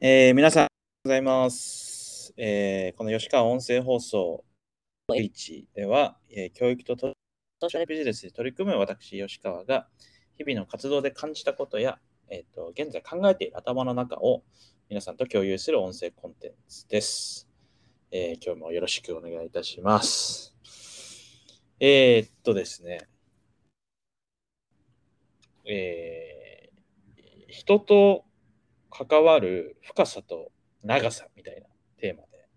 えー皆さん、ございます。えーこの吉川音声放送 H では、えー教育ととソーシャルビジネスで取り組む私、吉川が、日々の活動で感じたことや、えーと、現在考えている頭の中を皆さんと共有する音声コンテンツです。えー今日もよろしくお願いいたします。えーっとですね、えー人と関わる深さと長さみたいなテーマで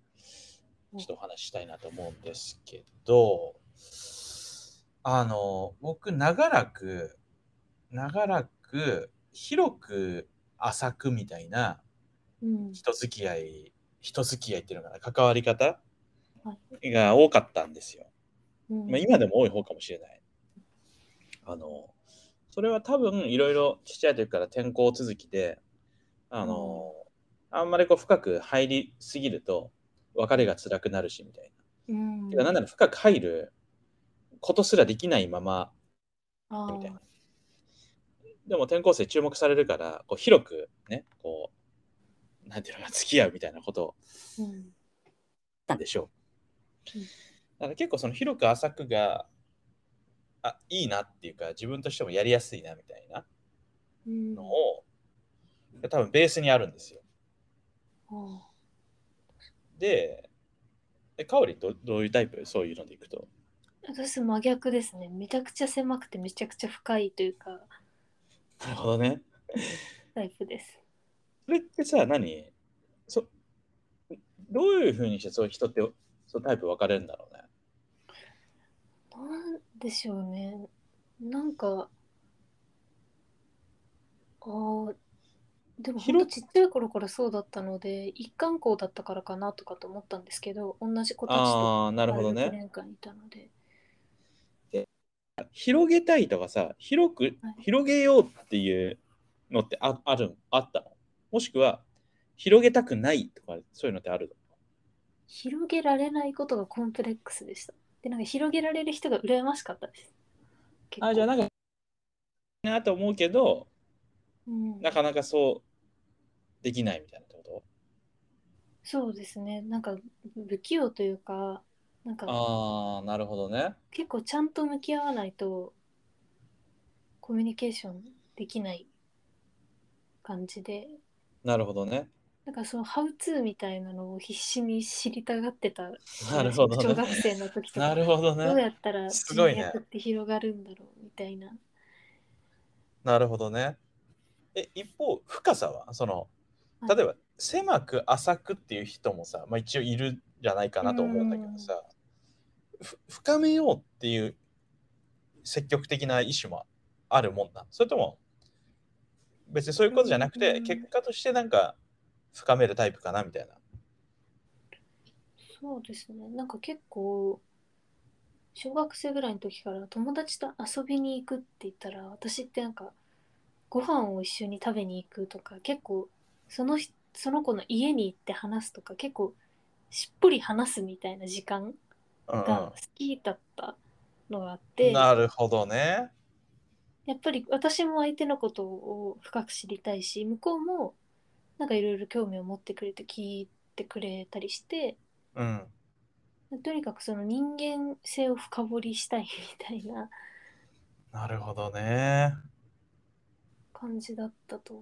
ちょっとお話ししたいなと思うんですけど、あの、僕、長らく、長らく、広く浅くみたいなうん人付き合い、人付き合いっていうのかな、関わり方はいが多かったんですよ。うんまあ、今でも多い方かもしれない。あの、それは多分いろいろちっちゃい時から転校続きで、あの、あんまりこう深く入りすぎると別れが辛くなるしみたいうんな。てかなんなら深く入ることすらできないままみたいな。でも転校生注目されるから、こう広くね、こう、なんていうのかな、付き合うみたいなことなんでしょう。うんだから結構その広く浅くが、あ、いいなっていうか、自分としてもやりやすいなみたいなうんのを、多分ベースにあるんですよ。あで、えかおりどどういうタイプ？そういうのでいくと。ー私真逆ですねめちゃくちゃ狭くてめちゃくちゃ深いというかなるほどね。タイプですそれってさ、何？そどういうふうにしてそういう人ってそうタイプ分かれるんだろうね？なんでしょうねなんかあーでもほんとちっちゃい頃からそうだったので一貫校だったからかなとかと思ったんですけど同じ子たちとああ、なるほど6ね。年間いたので。広げたいとかさ、広くはい。広げようっていうのってああるあったの？もしくは、広げたくないとか、そういうのってある広げられないことがコンプレックスでした。でなんか広げられる人が羨ましかったです。結構。あじゃあなんか、なと思うけど、うん。なかなかそうできないみたいなってこと？そうですねなんか不器用というかなんかああ、なるほどね。結構ちゃんと向き合わないとコミュニケーションできない感じでなるほどね。なんかそのハウツーみたいなのを必死に知りたがってたなるほどね小学生の時とかなるほどどうね。やったらすごいねって広がるんだろうみたいななるほどね。え、一方、深さは？その、はい例えば、狭く浅くっていう人もさ、まあ一応いるんじゃないかなと思うんだけどさ、ふ深めようっていう積極的な意思もあるもんな。それとも、別にそういうことじゃなくて、うん結果としてなんか深めるタイプかなみたいな。そうですねなんか結構小学生ぐらいの時から友達と遊びに行くって言ったら私ってなんかご飯を一緒に食べに行くとか結構その人その子の家に行って話すとか結構しっぽり話すみたいな時間うんが好きだったのがあっうん、て、なるほどね。やっぱり私も相手のことを深く知りたいし向こうもなんかいろいろ興味を持ってくれて聞いてくれたりしてうん。とにかくその人間性を深掘りしたいみたいななるほどね。感じだったと。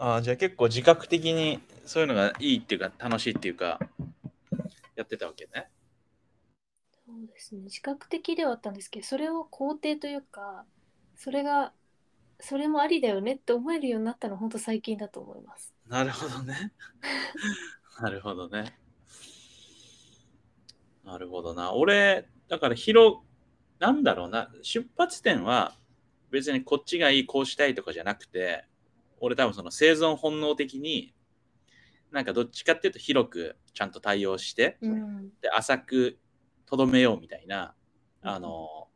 ああ、じゃあ結構自覚的にそういうのがいいっていうか楽しいっていうかやってたわけね。そうですね自覚的ではあったんですけどそれを肯定というかそれがそれもありだよねって思えるようになったのは本当最近だと思います。なるほどね。なるほどね。なるほどな。俺、だから広、なんだろうな、出発点は別にこっちがいい、こうしたいとかじゃなくて、俺多分その生存本能的に、なんかどっちかっていうと広くちゃんと対応して、うん、で浅くとどめようみたいな、あの、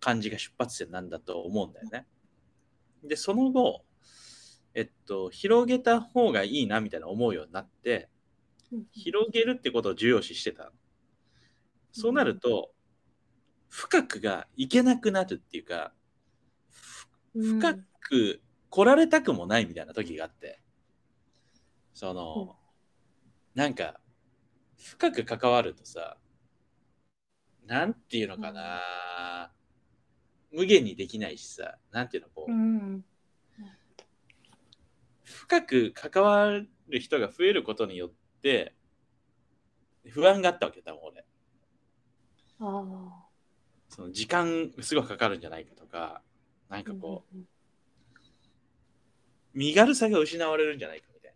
感じが出発点なんだと思うんだよね。で、その後、えっと、広げた方がいいなみたいな思うようになって、うん。広げるってことを重要視してた。そうなると、深くがいけなくなるっていうか、うん。深く来られたくもないみたいな時があって、その、なんか、深く関わるとさ、なんていうのかな、無限にできないしさ、なんていうの、こう、うん。深く関わる人が増えることによって、不安があったわけだ、多分俺。その時間すごいかかるんじゃないかとか、なんかこう、うん身軽さが失われるんじゃないかみたい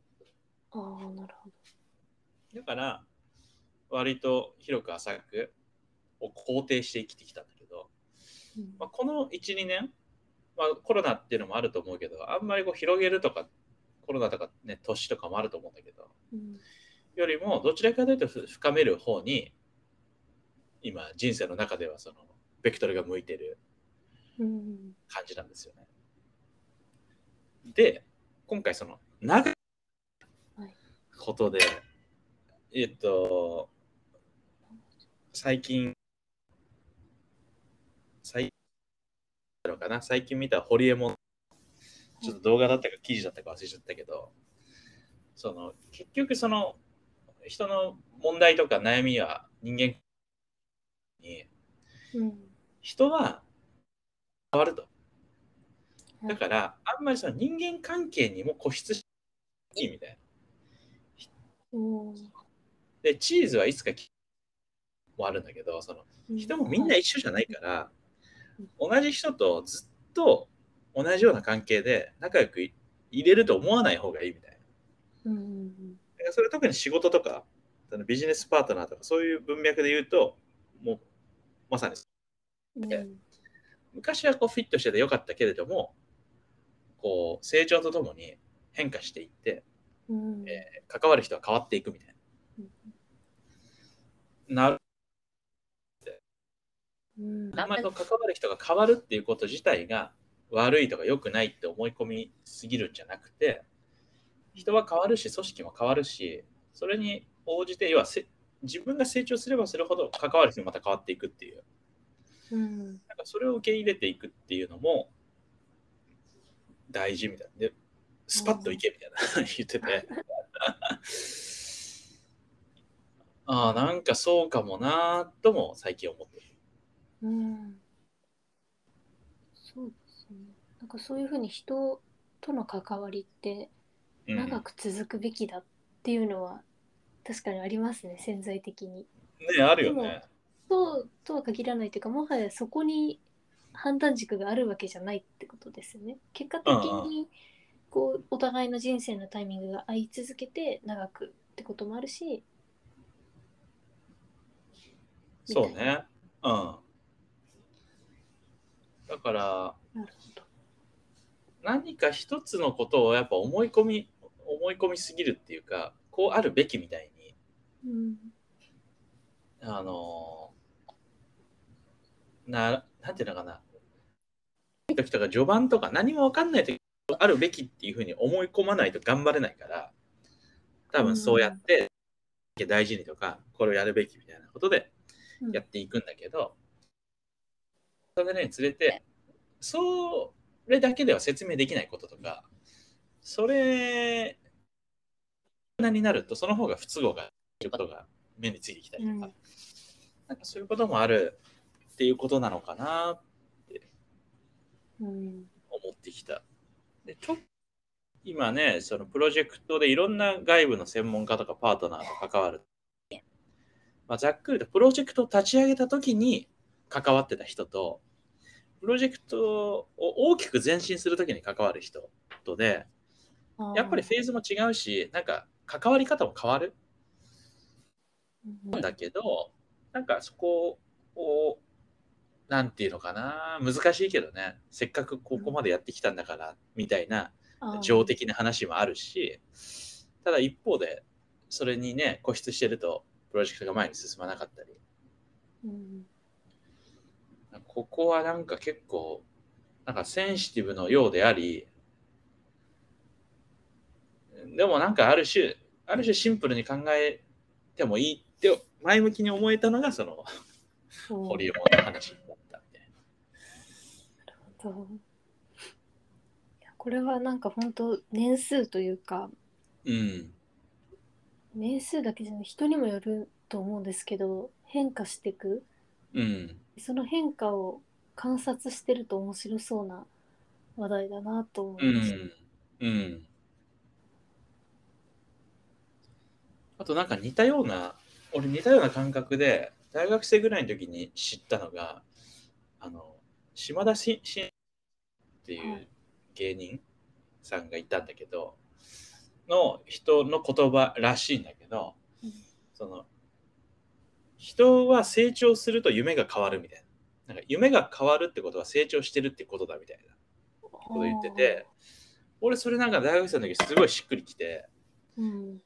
な。ああ、なるほど。だから、割と広く浅くを肯定して生きてきたんだけど、うんまあ、この1、2年、まあ、コロナっていうのもあると思うけど、あんまりこう広げるとか、コロナとかね、年とかもあると思うんだけど、うんよりもどちらかというとふ深める方に、今、人生の中ではその、ベクトルが向いてるうん感じなんですよね。で、今回その長いはいことで、えっと、最近、最近かな。最近見たホリエモン、ちょっと動画だったか記事だったか忘れちゃったけど、その結局その人の問題とか悩みは人間にうん。人は変わると。だから、あんまりその人間関係にも固執していいみたいな。うん。で、チーズはいつかきもあるんだけど、その人もみんな一緒じゃないから、同じ人とずっと同じような関係で仲良くい入れると思わない方がいいみたいな。うんうんだからそれ特に仕事とか、そのビジネスパートナーとか、そういう文脈で言うと、もうまさにう。んうん。昔はこうフィットしててよかったけれども、こう成長とともに変化していって、うん。えー関わる人は変わっていくみたいな。なる。うん。あんまりその関わる人が変わるっていうこと自体が悪いとか良くないって思い込みすぎるんじゃなくて、人は変わるし、組織も変わるし、それに応じて、要はせ自分が成長すればするほど関わる人もまた変わっていくっていう。うん。なんかそれを受け入れていくっていうのも大事みたいな。で、スパッといけみたいな 言ってて。ああ、なんかそうかもなーとも最近思ってる。うんそうですね。なんかそういうふうに人との関わりってうん長く続くべきだっていうのは確かにありますね、潜在的に。ねあるよね。そうとは限らないというか、もはやそこに判断軸があるわけじゃないってことですよね。結果的うんにこうお互いの人生のタイミングが合い続けて長くってこともあるし、そうね。うん。だから、なるほど。何か一つのことをやっぱ思い込み、思い込みすぎるっていうか、こうあるべきみたいに、うんあのな、なんていうのかな。時とか序盤とか何もわかんない時あるべきっていうふうに思い込まないと頑張れないから、多分そうやって、大事にとか、これをやるべきみたいなことでうん。やっていくんだけど、それにつれて、それだけでは説明できないこととか、それになると、その方が不都合がいることが目についてきたりとか、うん。なんかそういうこともあるっていうことなのかなうん思ってきた。でちょ今ね、そのプロジェクトでいろんな外部の専門家とかパートナーと関わる。まあ、ざっくりとプロジェクトを立ち上げた時に関わってた人と、プロジェクトを大きく前進する時に関わる人とで、やっぱりフェーズも違うし、なんか関わり方も変わるうんんだけど、なんかそこを、なんていうのかな、難しいけどね、せっかくここまでやってきたんだから、みたいな情的な話もあるし、ただ一方で、それにね、固執してると、プロジェクトが前に進まなかったり、うん。ここはなんか結構、なんかセンシティブのようであり、でもなんかある種、ある種シンプルに考えてもいいって前向きに思えたのが、その、ホリエモンの話そういやこれはなんか本当年数というかな。うん。年数だけじゃない人にもよると思うんですけど変化していくうん。その変化を観察してると面白そうな話題だなと思ういました。ん。うん。あとなんか似たような、俺似たような感覚で、大学生ぐらいの時に知ったのが、あの、島田ししんっていはう芸人さんがいたんだけど、の人の言葉らしいんだけど、うん。その、人は成長すると夢が変わるみたいな。なんか夢が変わるってことは成長してるってことだみたいなこと言ってて、俺それなんか大学生の時すごいしっくりきて、うん、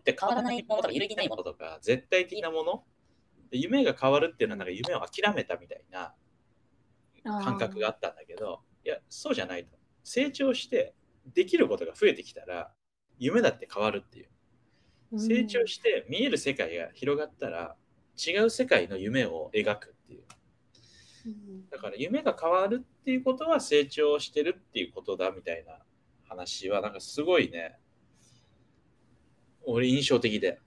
って変わらないものとか揺るぎないものとか絶対的なもので夢が変わるっていうのはなんか夢を諦めたみたいな感覚があったんだけどいやそうじゃないと。成長してできることが増えてきたら夢だって変わるっていう。成長して見える世界が広がったら違う世界の夢を描くっていう。うん。だから夢が変わるっていうことは成長してるっていうことだみたいな話はなんかすごいね俺印象的で。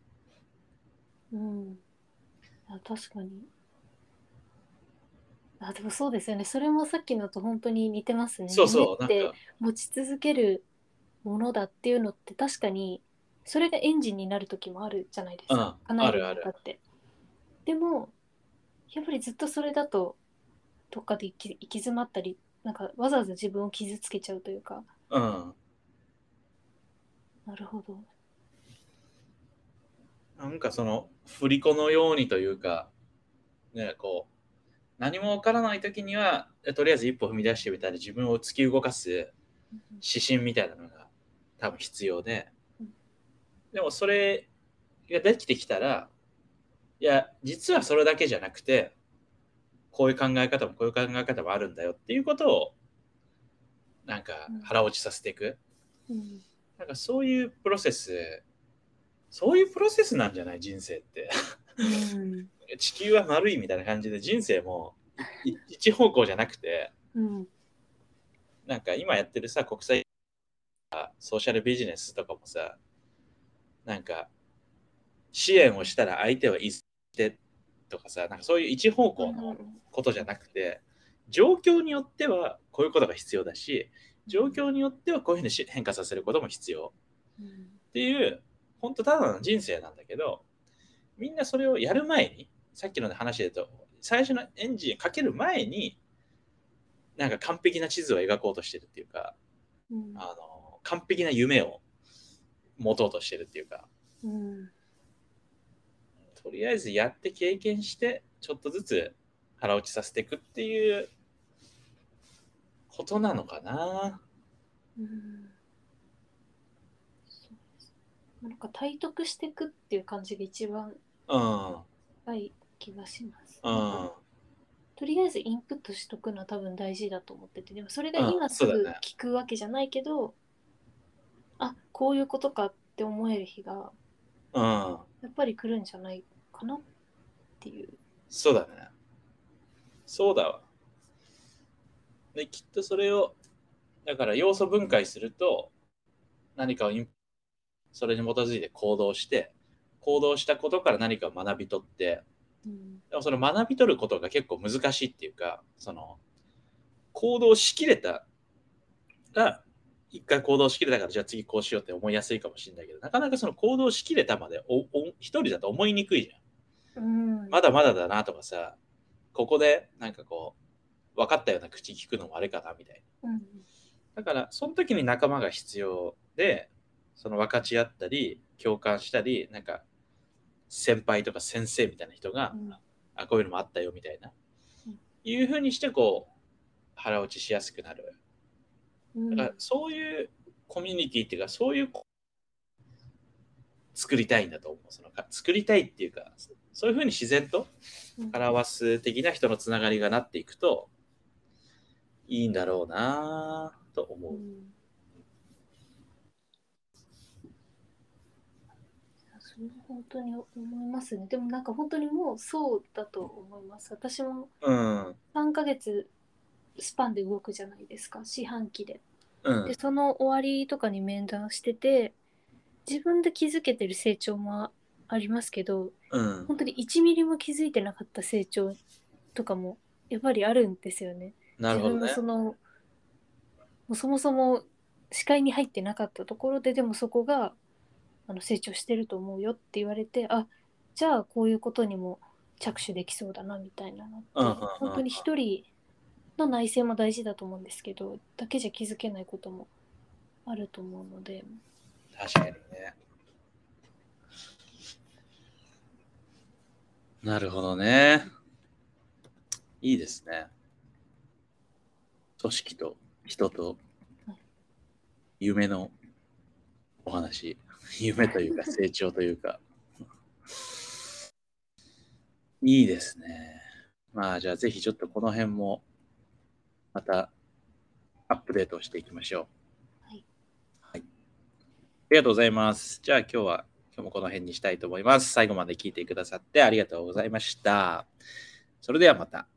うん、あ確かに。あでもそうですよね。それもさっきのと本当に似てますね。そうそうってか。持ち続けるものだっていうのって確かにそれがエンジンになる時もあるじゃないですか、うん叶えるにあるあるってでもやっぱりずっとそれだとどっかで行き行き詰まったりなんかわざわざ自分を傷つけちゃうというか。うん。なるほど。なんかその振り子のようにというか、ね、こう、何もわからないときには、えとりあえず一歩踏み出してみたり、自分を突き動かす指針みたいなのが多分必要でうん、でもそれができてきたら、いや、実はそれだけじゃなくて、こういう考え方もこういう考え方もあるんだよっていうことを、なんか腹落ちさせていく。うんなんかそういうプロセス、そういうプロセスなんじゃない？人生って。うん。地球は丸いみたいな感じで人生もい一方向じゃなくて、うん。なんか今やってるさ、国際ソーシャルビジネスとかもさ、なんか支援をしたら相手はいってとかさ、なんかそういう一方向のことじゃなくて、状況によってはこういうことが必要だし、状況によってはこういうふうにし変化させることも必要。うん。っていう、本当ただの人生なんだけど、みんなそれをやる前に、さっきの話で言うと、最初のエンジンかける前に、なんか完璧な地図を描こうとしてるっていうか、うん。あの完璧な夢を持とうとしてるっていうか、うん。とりあえずやって経験して、ちょっとずつ腹落ちさせていくっていうことなのかな。うんなんか体得していくっていう感じが一番うん。深い気がします。うん。とりあえずインプットしとくのは多分大事だと思っててでもそれがうん今すぐ聞くわけじゃないけど、あこういうことかって思える日がうん。やっぱり来るんじゃないかなっていう。そうだね。そうだわ。で、きっとそれを、だから要素分解すると、何かをインそれに基づいて行動して、行動したことから何かを学び取って、うんでもその学び取ることが結構難しいっていうか、その、行動しきれたら、一回行動しきれたから、じゃあ次こうしようって思いやすいかもしれないけど、なかなかその行動しきれたまでおお一人だと思いにくいじゃん。うんまだまだだなとかさ、ここでなんかこう、分かったような口聞くのもあれかなみたいうんな。だから、その時に仲間が必要で、その分かち合ったり、共感したり、なんか、先輩とか先生みたいな人が、うんあ、こういうのもあったよみたいな、うんいうふうにして、こう、腹落ちしやすくなる。うんだから、そういうコミュニティっていうか、そういう、作りたいんだと思う。そのか作りたいっていうか、そういうふうに自然とうん表す的な人のつながりがなっていくといいんだろうなぁと思う。うんそれは本当に思いますね。でもなんか本当にもうそうだと思います。私もうん。3ヶ月スパンで動くじゃないですか、四半期で。うんで、。その終わりとかに面談してて、自分で気づけてる成長もありますけどうん。本当に1ミリも気づいてなかった成長とかもやっぱりあるんですよね。なるほどね自。分のそのもうそもそも視界に入ってなかったところででもそこがあの成長してると思うよって言われてあじゃあこういうことにも着手できそうだなみたいな本当に一人の内省も大事だと思うんですけどだけじゃ気づけないこともあると思うので確かにね。なるほどね。いいですね。組織と人と夢のお話。夢というか成長というか。いいですね。まあじゃあぜひちょっとこの辺もまたアップデートしていきましょう。はいはい。ありがとうございます。じゃあ今日は今日もこの辺にしたいと思います。最後まで聞いてくださってありがとうございました。それではまた。